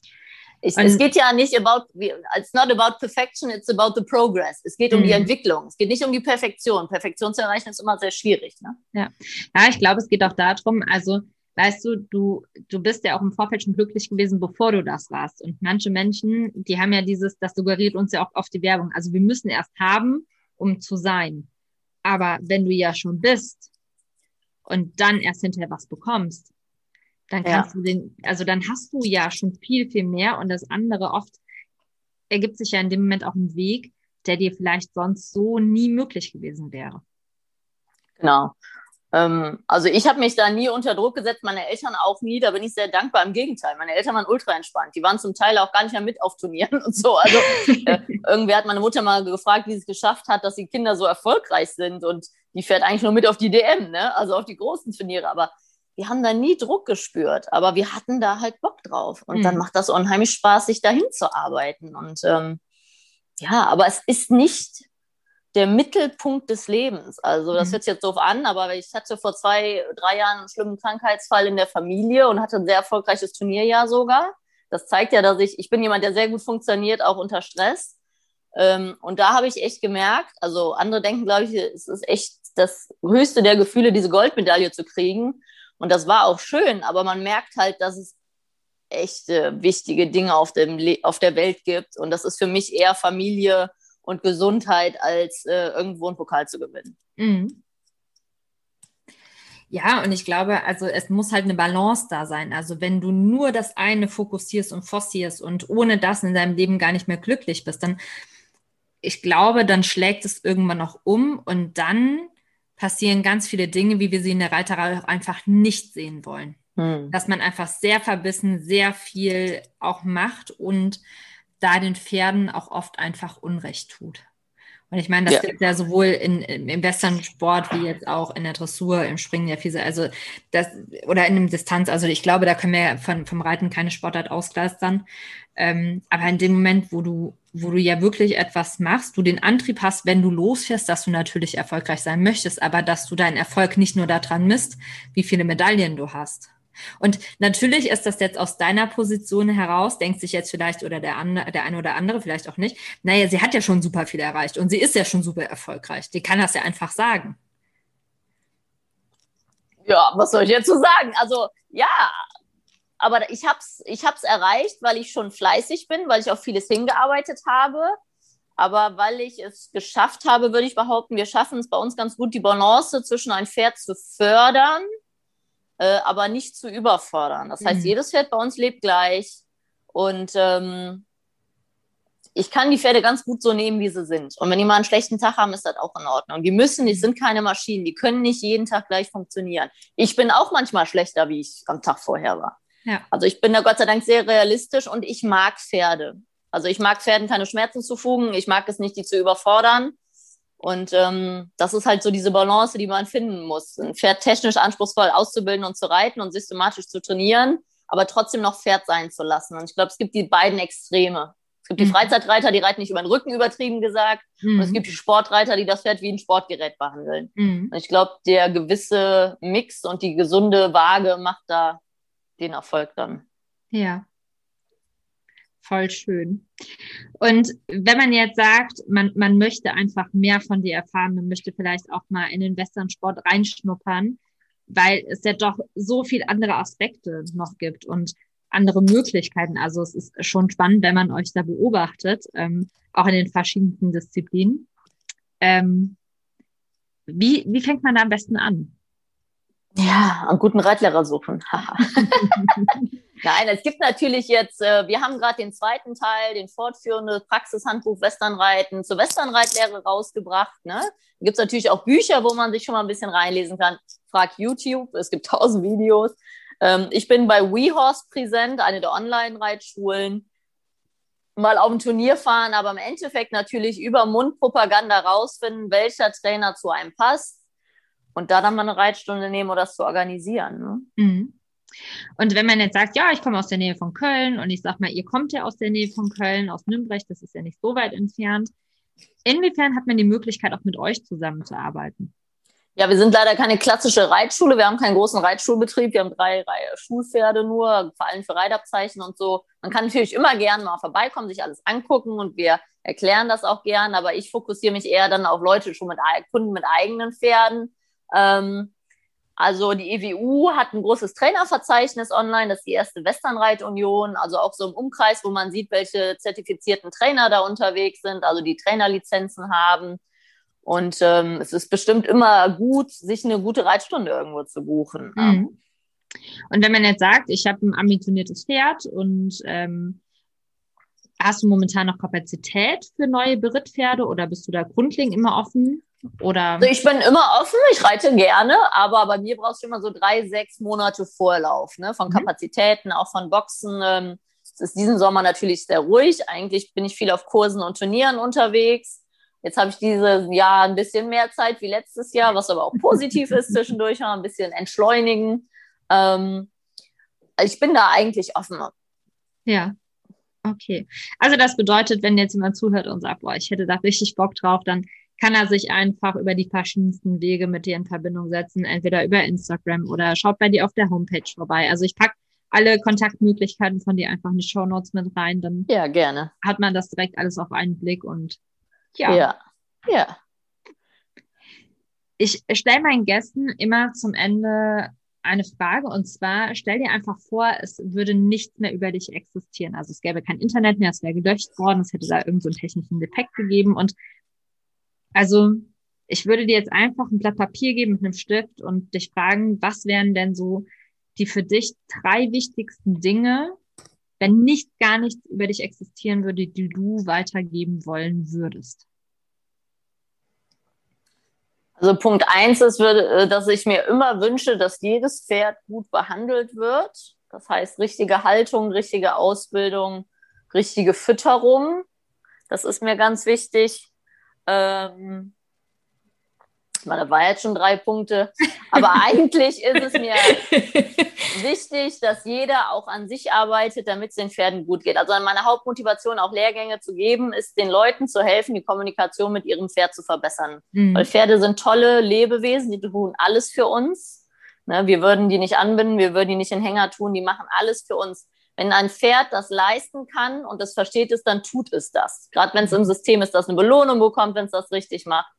Ich, es geht ja nicht about, it's not about perfection, it's about the progress. Es geht um die mhm. Entwicklung. Es geht nicht um die Perfektion. Perfektion zu erreichen ist immer sehr schwierig. Ne? Ja. ja, ich glaube, es geht auch darum, also weißt du, du, du bist ja auch im Vorfeld schon glücklich gewesen, bevor du das warst. Und manche Menschen, die haben ja dieses, das suggeriert uns ja auch oft die Werbung. Also wir müssen erst haben, um zu sein. Aber wenn du ja schon bist, und dann erst hinterher was bekommst, dann kannst ja. du den, also dann hast du ja schon viel, viel mehr und das andere oft ergibt sich ja in dem Moment auch ein Weg, der dir vielleicht sonst so nie möglich gewesen wäre. Genau. Ähm, also ich habe mich da nie unter Druck gesetzt, meine Eltern auch nie, da bin ich sehr dankbar. Im Gegenteil, meine Eltern waren ultra entspannt. Die waren zum Teil auch gar nicht mehr mit auf Turnieren und so. Also äh, irgendwer hat meine Mutter mal gefragt, wie sie es geschafft hat, dass die Kinder so erfolgreich sind und die fährt eigentlich nur mit auf die DM, ne? also auf die großen Turniere. Aber wir haben da nie Druck gespürt, aber wir hatten da halt Bock drauf. Und mhm. dann macht das unheimlich Spaß, sich dahin zu arbeiten. Und ähm, ja, aber es ist nicht der Mittelpunkt des Lebens. Also das mhm. hört sich jetzt doof an, aber ich hatte vor zwei, drei Jahren einen schlimmen Krankheitsfall in der Familie und hatte ein sehr erfolgreiches Turnierjahr sogar. Das zeigt ja, dass ich, ich bin jemand, der sehr gut funktioniert, auch unter Stress. Ähm, und da habe ich echt gemerkt, also andere denken, glaube ich, es ist echt das höchste der Gefühle, diese Goldmedaille zu kriegen. Und das war auch schön, aber man merkt halt, dass es echte wichtige Dinge auf, dem auf der Welt gibt. Und das ist für mich eher Familie und Gesundheit, als äh, irgendwo einen Pokal zu gewinnen. Mhm. Ja, und ich glaube, also es muss halt eine Balance da sein. Also wenn du nur das eine fokussierst und forcierst und ohne das in deinem Leben gar nicht mehr glücklich bist, dann, ich glaube, dann schlägt es irgendwann noch um und dann passieren ganz viele Dinge, wie wir sie in der Reiterei auch einfach nicht sehen wollen. Hm. Dass man einfach sehr verbissen, sehr viel auch macht und da den Pferden auch oft einfach Unrecht tut. Und ich meine, das ja. gibt ja sowohl in, im Western-Sport wie jetzt auch in der Dressur, im Springen ja viel, also das, oder in dem Distanz, also ich glaube, da können wir ja von, vom Reiten keine Sportart ausgleistern. Ähm, aber in dem Moment, wo du, wo du ja wirklich etwas machst, du den Antrieb hast, wenn du losfährst, dass du natürlich erfolgreich sein möchtest, aber dass du deinen Erfolg nicht nur daran misst, wie viele Medaillen du hast. Und natürlich ist das jetzt aus deiner Position heraus, denkt sich jetzt vielleicht oder der, andere, der eine oder andere vielleicht auch nicht, naja, sie hat ja schon super viel erreicht und sie ist ja schon super erfolgreich. Die kann das ja einfach sagen. Ja, was soll ich jetzt so sagen? Also, ja, aber ich habe es ich hab's erreicht, weil ich schon fleißig bin, weil ich auf vieles hingearbeitet habe. Aber weil ich es geschafft habe, würde ich behaupten, wir schaffen es bei uns ganz gut, die Balance zwischen ein Pferd zu fördern äh, aber nicht zu überfordern. Das heißt, mhm. jedes Pferd bei uns lebt gleich und ähm, ich kann die Pferde ganz gut so nehmen, wie sie sind. Und wenn die mal einen schlechten Tag haben, ist das auch in Ordnung. Die müssen, die sind keine Maschinen, die können nicht jeden Tag gleich funktionieren. Ich bin auch manchmal schlechter, wie ich am Tag vorher war. Ja. Also ich bin da Gott sei Dank sehr realistisch und ich mag Pferde. Also ich mag Pferden keine Schmerzen zufügen, ich mag es nicht, die zu überfordern. Und ähm, das ist halt so diese Balance, die man finden muss. Ein Pferd technisch anspruchsvoll auszubilden und zu reiten und systematisch zu trainieren, aber trotzdem noch Pferd sein zu lassen. Und ich glaube, es gibt die beiden Extreme. Es gibt die mhm. Freizeitreiter, die reiten nicht über den Rücken, übertrieben gesagt. Mhm. Und es gibt die Sportreiter, die das Pferd wie ein Sportgerät behandeln. Mhm. Und ich glaube, der gewisse Mix und die gesunde Waage macht da den Erfolg dann. Ja, voll schön. Und wenn man jetzt sagt, man, man möchte einfach mehr von dir erfahren, man möchte vielleicht auch mal in den Western-Sport reinschnuppern, weil es ja doch so viel andere Aspekte noch gibt und andere Möglichkeiten. Also es ist schon spannend, wenn man euch da beobachtet, ähm, auch in den verschiedensten Disziplinen. Ähm, wie, wie fängt man da am besten an? Ja, einen guten Reitlehrer suchen. Nein, es gibt natürlich jetzt, äh, wir haben gerade den zweiten Teil, den fortführende Praxishandbuch Westernreiten zur Westernreitlehre rausgebracht. Ne? Da gibt es natürlich auch Bücher, wo man sich schon mal ein bisschen reinlesen kann. Frag YouTube, es gibt tausend Videos. Ähm, ich bin bei WeHorse präsent, eine der Online-Reitschulen. Mal auf ein Turnier fahren, aber im Endeffekt natürlich über Mundpropaganda rausfinden, welcher Trainer zu einem passt und da dann mal eine Reitstunde nehmen oder das zu organisieren. Ne? Mhm. Und wenn man jetzt sagt, ja, ich komme aus der Nähe von Köln und ich sage mal, ihr kommt ja aus der Nähe von Köln, aus Nürnberg, das ist ja nicht so weit entfernt. Inwiefern hat man die Möglichkeit, auch mit euch zusammenzuarbeiten? Ja, wir sind leider keine klassische Reitschule. Wir haben keinen großen Reitschulbetrieb. Wir haben drei, Schulpferde nur, vor allem für Reitabzeichen und so. Man kann natürlich immer gerne mal vorbeikommen, sich alles angucken und wir erklären das auch gern. Aber ich fokussiere mich eher dann auf Leute schon mit Kunden mit eigenen Pferden. Ähm, also die EWU hat ein großes Trainerverzeichnis online, das ist die erste Westernreitunion, also auch so im Umkreis, wo man sieht, welche zertifizierten Trainer da unterwegs sind, also die Trainerlizenzen haben. Und ähm, es ist bestimmt immer gut, sich eine gute Reitstunde irgendwo zu buchen. Mhm. Und wenn man jetzt sagt, ich habe ein ambitioniertes Pferd und ähm, hast du momentan noch Kapazität für neue Berittpferde oder bist du da grundlegend immer offen? Oder? Also ich bin immer offen, ich reite gerne, aber bei mir brauchst du immer so drei, sechs Monate Vorlauf, ne? von mhm. Kapazitäten, auch von Boxen. Ähm, es ist diesen Sommer natürlich sehr ruhig. Eigentlich bin ich viel auf Kursen und Turnieren unterwegs. Jetzt habe ich dieses Jahr ein bisschen mehr Zeit wie letztes Jahr, was aber auch positiv ist zwischendurch, ein bisschen entschleunigen. Ähm, ich bin da eigentlich offen. Ja. Okay. Also das bedeutet, wenn jetzt jemand zuhört und sagt, boah, ich hätte da richtig Bock drauf, dann kann er sich einfach über die verschiedensten Wege mit dir in Verbindung setzen, entweder über Instagram oder schaut bei dir auf der Homepage vorbei. Also ich pack alle Kontaktmöglichkeiten von dir einfach in die Show Notes mit rein, dann ja, gerne. hat man das direkt alles auf einen Blick und ja. Ja. ja. Ich stelle meinen Gästen immer zum Ende eine Frage und zwar stell dir einfach vor, es würde nichts mehr über dich existieren. Also es gäbe kein Internet mehr, es wäre gelöscht worden, es hätte da irgendeinen so technischen Defekt gegeben und also ich würde dir jetzt einfach ein Blatt Papier geben mit einem Stift und dich fragen, was wären denn so die für dich drei wichtigsten Dinge, wenn nicht gar nichts über dich existieren würde, die du weitergeben wollen würdest? Also Punkt eins ist, äh, dass ich mir immer wünsche, dass jedes Pferd gut behandelt wird. Das heißt, richtige Haltung, richtige Ausbildung, richtige Fütterung. Das ist mir ganz wichtig. Ähm, das war jetzt schon drei Punkte. Aber eigentlich ist es mir wichtig, dass jeder auch an sich arbeitet, damit es den Pferden gut geht. Also meine Hauptmotivation, auch Lehrgänge zu geben, ist den Leuten zu helfen, die Kommunikation mit ihrem Pferd zu verbessern. Mhm. Weil Pferde sind tolle Lebewesen, die tun alles für uns. Ne, wir würden die nicht anbinden, wir würden die nicht in Hänger tun, die machen alles für uns. Wenn ein Pferd das leisten kann und es versteht es, dann tut es das. Gerade wenn es im System ist, dass eine Belohnung bekommt, wenn es das richtig macht.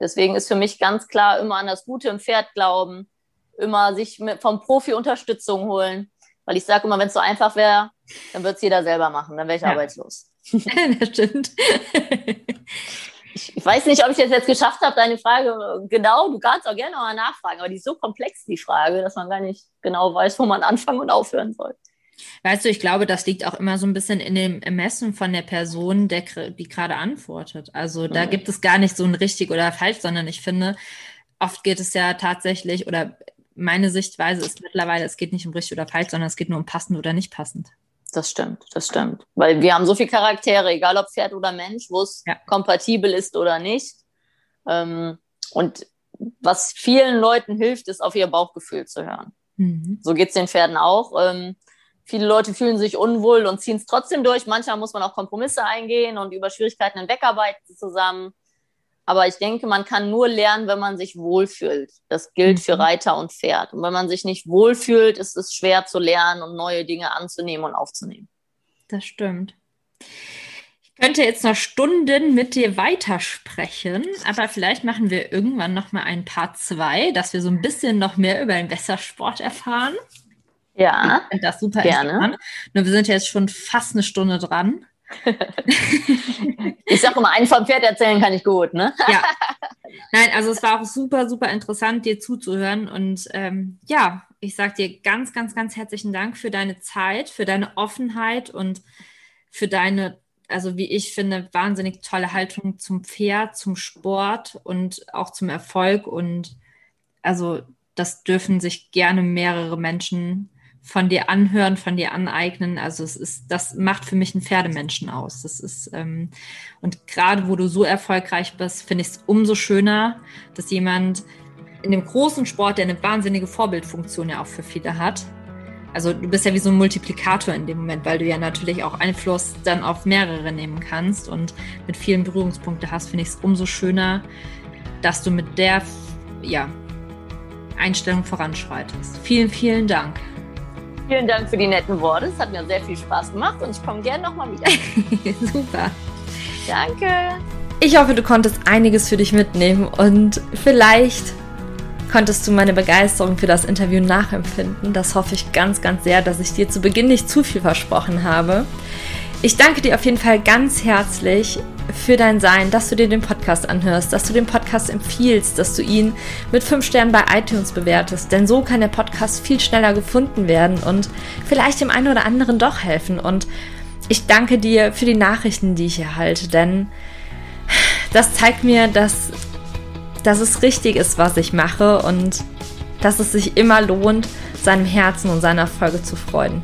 Deswegen ist für mich ganz klar immer an das Gute im Pferd glauben, immer sich vom Profi Unterstützung holen. Weil ich sage immer, wenn es so einfach wäre, dann würde es jeder selber machen, dann wäre ich ja. arbeitslos. das stimmt. ich, ich weiß nicht, ob ich es jetzt geschafft habe, deine Frage genau, du kannst auch gerne nochmal nachfragen, aber die ist so komplex, die Frage, dass man gar nicht genau weiß, wo man anfangen und aufhören soll. Weißt du, ich glaube, das liegt auch immer so ein bisschen in dem Ermessen von der Person, der, die gerade antwortet. Also da mhm. gibt es gar nicht so ein richtig oder falsch, sondern ich finde, oft geht es ja tatsächlich, oder meine Sichtweise ist mittlerweile, es geht nicht um richtig oder falsch, sondern es geht nur um passend oder nicht passend. Das stimmt, das stimmt. Weil wir haben so viele Charaktere, egal ob Pferd oder Mensch, wo es ja. kompatibel ist oder nicht. Ähm, und was vielen Leuten hilft, ist auf ihr Bauchgefühl zu hören. Mhm. So geht es den Pferden auch. Viele Leute fühlen sich unwohl und ziehen es trotzdem durch. Manchmal muss man auch Kompromisse eingehen und über Schwierigkeiten hinwegarbeiten zusammen. Aber ich denke, man kann nur lernen, wenn man sich wohlfühlt. Das gilt für mhm. Reiter und Pferd. Und wenn man sich nicht wohlfühlt, ist es schwer zu lernen und neue Dinge anzunehmen und aufzunehmen. Das stimmt. Ich könnte jetzt noch Stunden mit dir weitersprechen, aber vielleicht machen wir irgendwann noch mal ein Part 2, dass wir so ein bisschen noch mehr über den Wässersport erfahren. Ja. Ich finde das super gerne. interessant. Nur wir sind jetzt schon fast eine Stunde dran. ich sage immer, einen vom Pferd erzählen kann ich gut, ne? ja. Nein, also es war auch super, super interessant, dir zuzuhören. Und ähm, ja, ich sage dir ganz, ganz, ganz herzlichen Dank für deine Zeit, für deine Offenheit und für deine, also wie ich finde, wahnsinnig tolle Haltung zum Pferd, zum Sport und auch zum Erfolg. Und also das dürfen sich gerne mehrere Menschen von dir anhören, von dir aneignen. Also es ist, das macht für mich einen Pferdemenschen aus. Das ist, ähm, und gerade wo du so erfolgreich bist, finde ich es umso schöner, dass jemand in dem großen Sport, der eine wahnsinnige Vorbildfunktion ja auch für viele hat. Also du bist ja wie so ein Multiplikator in dem Moment, weil du ja natürlich auch Einfluss dann auf mehrere nehmen kannst und mit vielen Berührungspunkten hast, finde ich es umso schöner, dass du mit der ja, Einstellung voranschreitest. Vielen, vielen Dank. Vielen Dank für die netten Worte. Es hat mir sehr viel Spaß gemacht und ich komme gerne nochmal wieder. Super. Danke. Ich hoffe, du konntest einiges für dich mitnehmen und vielleicht konntest du meine Begeisterung für das Interview nachempfinden. Das hoffe ich ganz, ganz sehr, dass ich dir zu Beginn nicht zu viel versprochen habe. Ich danke dir auf jeden Fall ganz herzlich für dein Sein, dass du dir den Podcast anhörst, dass du den Podcast empfiehlst, dass du ihn mit fünf Sternen bei iTunes bewertest, denn so kann der Podcast viel schneller gefunden werden und vielleicht dem einen oder anderen doch helfen. Und ich danke dir für die Nachrichten, die ich erhalte, denn das zeigt mir, dass, dass es richtig ist, was ich mache und dass es sich immer lohnt, seinem Herzen und seiner Folge zu freuen.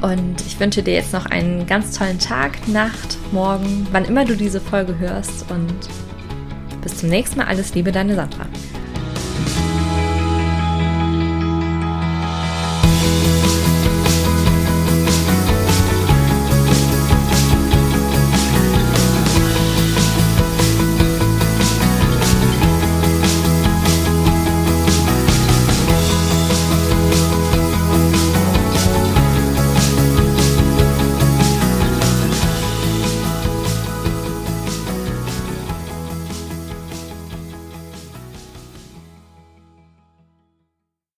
Und ich wünsche dir jetzt noch einen ganz tollen Tag, Nacht, Morgen, wann immer du diese Folge hörst. Und bis zum nächsten Mal. Alles Liebe, deine Sandra.